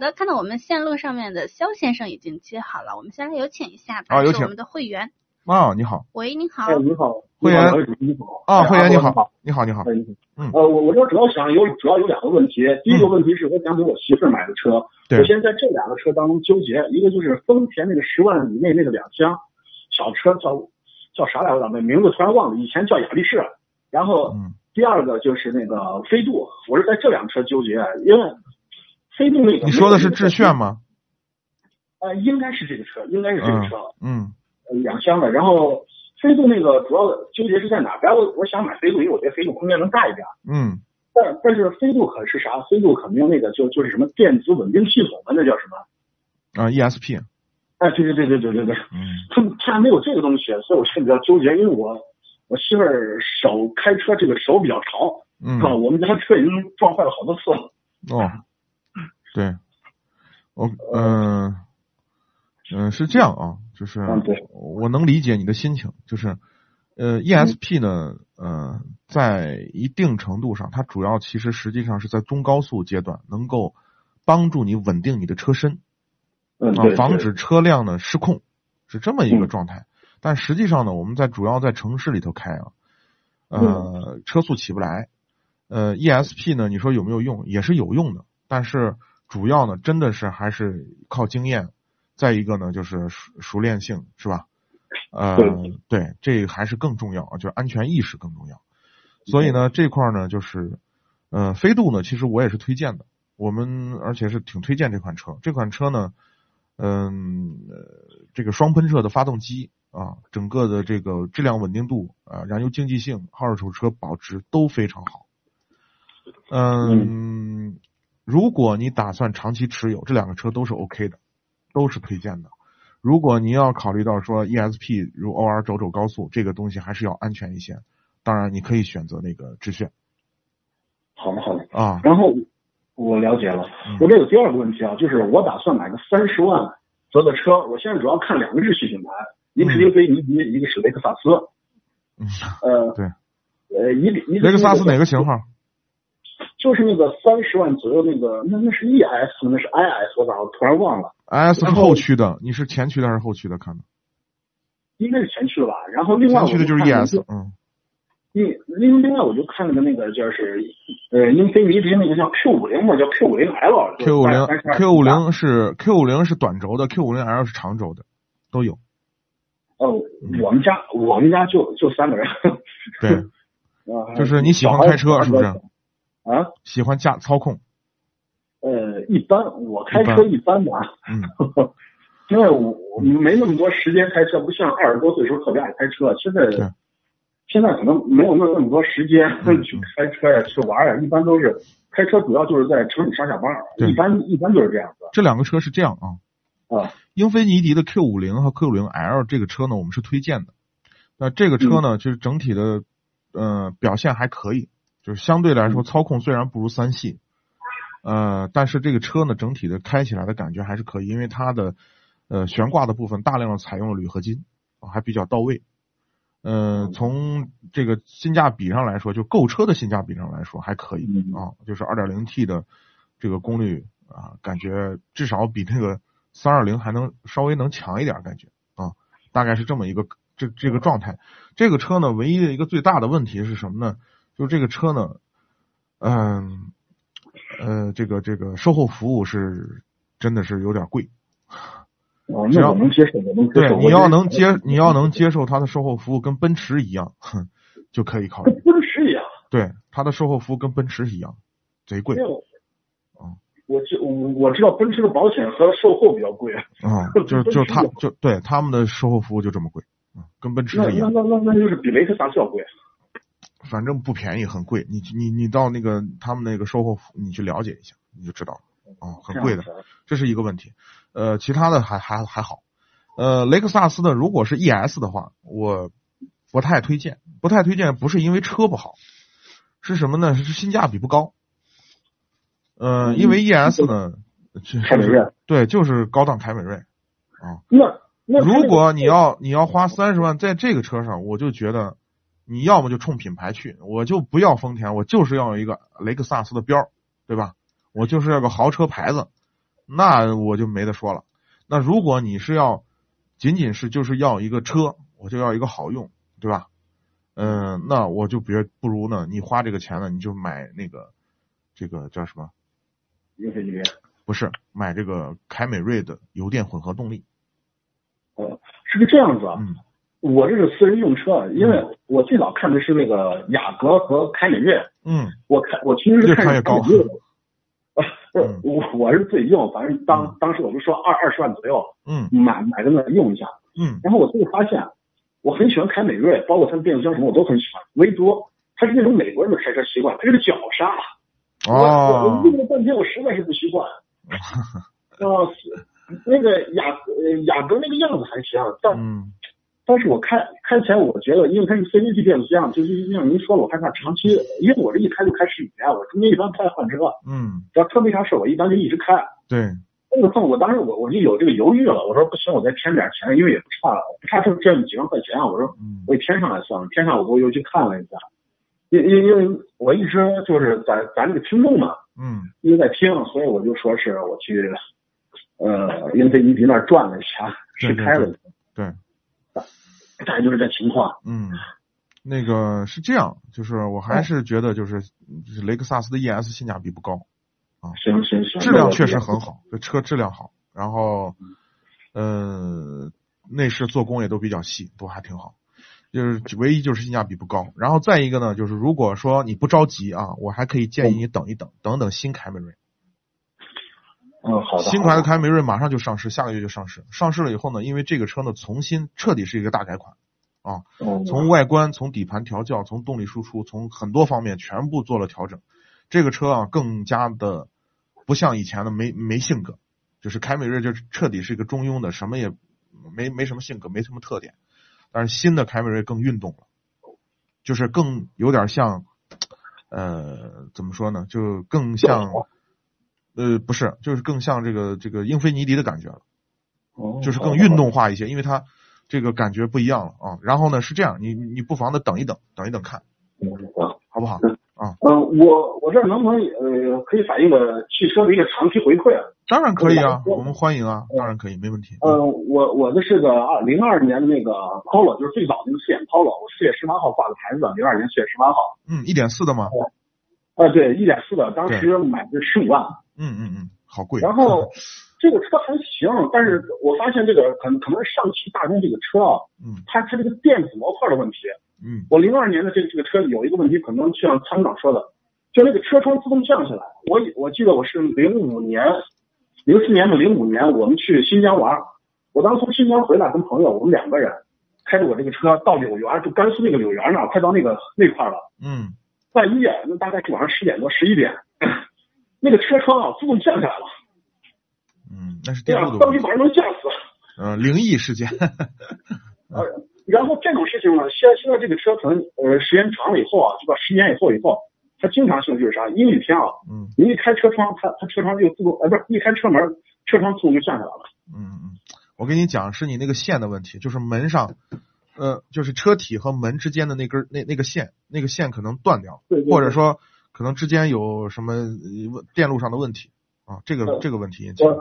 好的，看到我们线路上面的肖先生已经接好了，我们先来有请一下吧，啊有请是我们的会员。啊，你好，喂，你好。哎，你好，会员你好啊，会员你好，你好，你好，哎，你好，嗯。呃，我我这主要想有主要有两个问题，第一个问题是我想给我媳妇儿买的车，对。我现在在这两个车当中纠结，一个就是丰田那个十万以内那个两厢小车叫叫啥来着？那名字突然忘了，以前叫雅力士，然后嗯。第二个就是那个飞度，我是在这辆车纠结，因为飞度那个你说的是致炫？吗？呃，应该是这个车，应该是这个车。嗯呃两厢的，然后飞度那个主要的纠结是在哪？本来我我想买飞度，因为我觉得飞度空间能大一点，嗯但但是飞度可是啥？飞度肯定那个就就是什么电子稳定系统的那叫什么？啊，ESP，哎，对对对对对对对，嗯他他没有这个东西，所以我现在比较纠结，因为我我媳妇儿手开车这个手比较长，嗯啊，我们家车已经撞坏了好多次了。哦，对，我嗯嗯是这样啊，就是我能理解你的心情，就是呃 ESP 呢，呃，在一定程度上，它主要其实实际上是在中高速阶段能够帮助你稳定你的车身嗯，啊，，防止车辆呢失控，是这么一个嗯状态。但实际上呢，我们在主要在城市里头开啊，呃，车速起不来。呃，ESP 呢，你说有没有用？也是有用的，但是主要呢，真的是还是靠经验。再一个呢，就是熟熟练性，是吧？呃，对对，这个还是更重要啊，就是安全意识更重要。所以呢，这块儿呢，就是呃，飞度呢，其实我也是推荐的。我们而且是挺推荐这款车。这款车呢，嗯，呃，这个双喷射的发动机啊，整个的这个质量稳定度啊，燃油经济性、二手车保值都非常好。嗯，如果你打算长期持有，这两个车都是 OK 的，都是推荐的。如果您要考虑到说 ESP 如偶尔走走高速，这个东西还是要安全一些。当然，你可以选择那个致炫好的好的。啊，然后我了解了，嗯我这有第二个问题啊，就是我打算买个三十万左右的车，我现在主要看两个日系品牌，一个是英菲尼迪，一个是雷克萨斯。嗯，呃，对，呃，一雷克萨斯哪个型？号？就是那个三十万左右那个，那那是 ES，那是 IS，我咋突然忘了？？I S 是后后驱的，你是前驱的还是后驱的？看的应该是前驱的吧？然后另外前驱的就是 ES，嗯另另另外我就看了个那个就是呃英菲尼迪那个叫 Q 五零嘛，叫 Q 五零 L。，Q 五零 Q 五零是 Q 五零是短轴的，Q 五零 L 是长轴的，都有。哦，我们家我们家就就三个人。对，啊，就是你喜欢开车是不是？啊，喜欢驾操控，呃，一般，我开车一般。吧，嗯，因为我我没那么多时间开车，不像二十多岁时候特别爱开车。现在现在可能没有那那么多时间嗯 去开车呀、去玩呀，一般都是开车，主要就是在城里上下班儿，一般一般就是这样子。这两个车是这样啊。啊。英菲尼迪的 Q 五零和 Q 五零 L 这个车呢，我们是推荐的。那这个车呢，就是整体的呃表现还可以，就是相对来说操控虽然不如三系，呃，但是这个车呢整体的开起来的感觉还是可以，因为它的呃悬挂的部分大量的采用了铝合金，啊还比较到位。呃，从这个性价比上来说，就购车的性价比上来说还可以嗯啊，就是二点零 T 的这个功率啊，感觉至少比那个三二零还能稍微能强一点，感觉啊，大概是这么一个这这个状态。这个车呢，唯一的一个最大的问题是什么呢？就这个车呢，嗯呃这个这个售后服务是真的是有点贵。哦，只要那我能接受，我能接受。，对你要能接，你要能接受它的售后服务跟奔驰一样，哼，就可以考虑。跟奔驰一样。对，它的售后服务跟奔驰一样，贼贵我知我我知道奔驰的保险和售后比较贵。啊、就就他就对他们的售后服务就这么贵，嗯，跟奔驰一样，那那那那就是比雷克萨斯要贵。反正不便宜，很贵。你你你到那个他们那个售后，你去了解一下，你就知道了。啊、很贵的，这是一个问题。呃，其他的还还还好。呃，雷克萨斯的如果是 ES 的话，我不太推荐，不太推荐，不是因为车不好，是什么呢？是性价比不高。呃，因为 ES 呢，就凯美瑞对，就是高档凯美瑞。那那如果你要你要花三十万在这个车上，我就觉得你要么就冲品牌去，我就不要丰田，我就是要一个雷克萨斯的标，对吧？我就是要个豪车牌子，那我就没得说了。那如果你是要仅仅是就是要一个车，我就要一个好用，对吧？嗯，那我就别不如呢，你花这个钱呢，你就买那个这个叫什么？不是买这个凯美瑞的油电混合动力。哦，是个这样子啊。嗯。我这是私人用车，因为我最早看的是那个雅阁和凯美瑞。嗯。我看我其实是看凯美瑞。啊，我我是自己用，反正当当时我就说二二十万左右。嗯。买买个那用一下。嗯。然后我最后发现，我很喜欢凯美瑞，包括它的变速箱什么我都很喜欢，唯独它是那种美国人的开车习惯，它是个脚刹。哦。我用了半天，我实在是不习惯。啊，那个雅呃雅阁那个样子还行，但但是我开开起来，我觉得因为它是 CVT 变速箱，就是像您说了，我害怕长期，因为我这一开就开十几年，我中间一般不爱换车。嗯。只要车没啥事，我一般就一直开。对。那个我当时我我就有这个犹豫了，我说不行，我再添点钱，因为也不差不差这这几万块钱，我说我给添上来算了，添上我我又去看了一下，因因因为我一直就是咱咱这个听众嘛。嗯，一直在听，所以我就说是我去，呃，英菲尼迪那儿转了一下，试开了。对，大概就是这情况。嗯，那个是这样，就是我还是觉得就是就是雷克萨斯的 ES 性价比不高啊。行行行，质量确实很好，这车质量好，然后，呃，内饰做工也都比较细，都还挺好。就是唯一就是性价比不高，然后再一个呢，就是如果说你不着急啊，我还可以建议你等一等，等等新凯美瑞。嗯，好的。新款的凯美瑞马上就上市，下个月就上市。上市了以后呢，因为这个车呢，重新彻底是一个大改款啊，从外观、从底盘调教、从动力输出、从很多方面全部做了调整。这个车啊，更加的不像以前的没没性格，就是凯美瑞就彻底是一个中庸的，什么也没没什么性格，没什么特点。但是新的凯美瑞更运动了，就是更有点像，呃，怎么说呢？就更像，呃，不是，就是更像这个这个英菲尼迪的感觉了，哦就是更运动化一些，因为它这个感觉不一样了啊。然后呢，是这样，你你不妨的等一等，等一等看，好不好？啊，嗯，我我这能不能呃可以反映个汽车的一个长期回馈啊？当然可以啊，我们欢迎啊，当然可以，没问题。嗯，我我的是个二零二年的那个 Polo，就是最早那个四眼 Polo，我四月十八号挂的牌子，零二年四月十八号。嗯，一点四的吗？啊，对，一点四的，当时买的十五万。嗯嗯嗯，好贵。然后 这个车还行，但是我发现这个可能可能是上汽大众这个车啊，嗯，它它这个电子模块的问题。嗯。我零二年的这个这个车有一个问题，可能就像参谋长说的，就那个车窗自动降下来。我我记得我是零五年。零四年的零五年，我们去新疆玩，我当时从新疆回来，跟朋友我们两个人开着我这个车到柳园，就甘肃那个柳园那儿，快到那个那块了。嗯。半夜，那大概是晚上十点多、十一点，那个车窗啊自动降下来了。嗯，那是电路的。到底把人能吓死。嗯，灵异事件。呃，然后这种事情呢，现现在这个车可能呃时间长了以后啊，就到十年以后以后。它经常性就是啥，阴雨天啊，嗯，你一开车窗，它它车窗就自动，呃，不是一开车门，车窗自动就降下来了。嗯嗯，我跟你讲，是你那个线的问题，就是门上，呃，就是车体和门之间的那根那那个线，那个线可能断掉，对，或者说可能之间有什么问电路上的问题啊，这个这个问题引起。我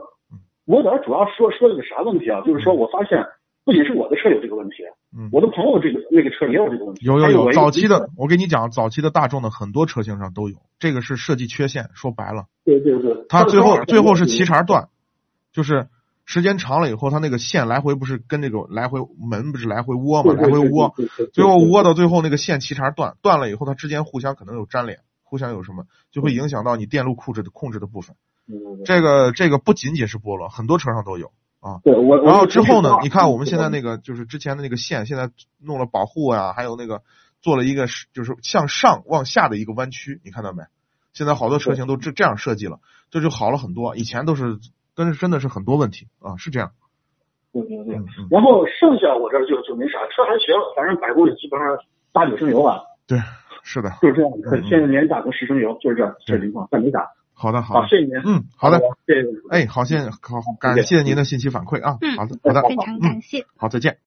我在这主要说说一个啥问题啊，就是说我发现。不仅是我的车有这个问题，嗯，我的朋友这个那个车也有这个问题。有有有，早期的我跟你讲，早期的大众的很多车型上都有，这个是设计缺陷，说白了。对对对。它最后最后是齐茬断，就是时间长了以后，它那个线来回不是跟那个来回门不是来回窝嘛，来回窝，最后窝到最后那个线齐茬断，断了以后它之间互相可能有粘连，互相有什么就会影响到你电路控制的控制的部分。这个这个不仅仅是波罗，很多车上都有。啊，对我，然后之后呢？你看我们现在那个就是之前的那个线，现在弄了保护啊，还有那个做了一个就是向上往下的一个弯曲，你看到没？现在好多车型都这这样设计了，这就好了很多。以前都是，跟真的是很多问题啊，是这样。对对对。然后剩下我这就就没啥，车还行，反正百公里基本上八九升油吧。对，是的。就是这样，现在年打个十升油，就是这这情况，但没打。好的，好，谢谢您。嗯，好的，谢谢。哎，好，谢，好，感谢您的信息反馈啊。嗯，好的，好的，非常感谢。好，再见。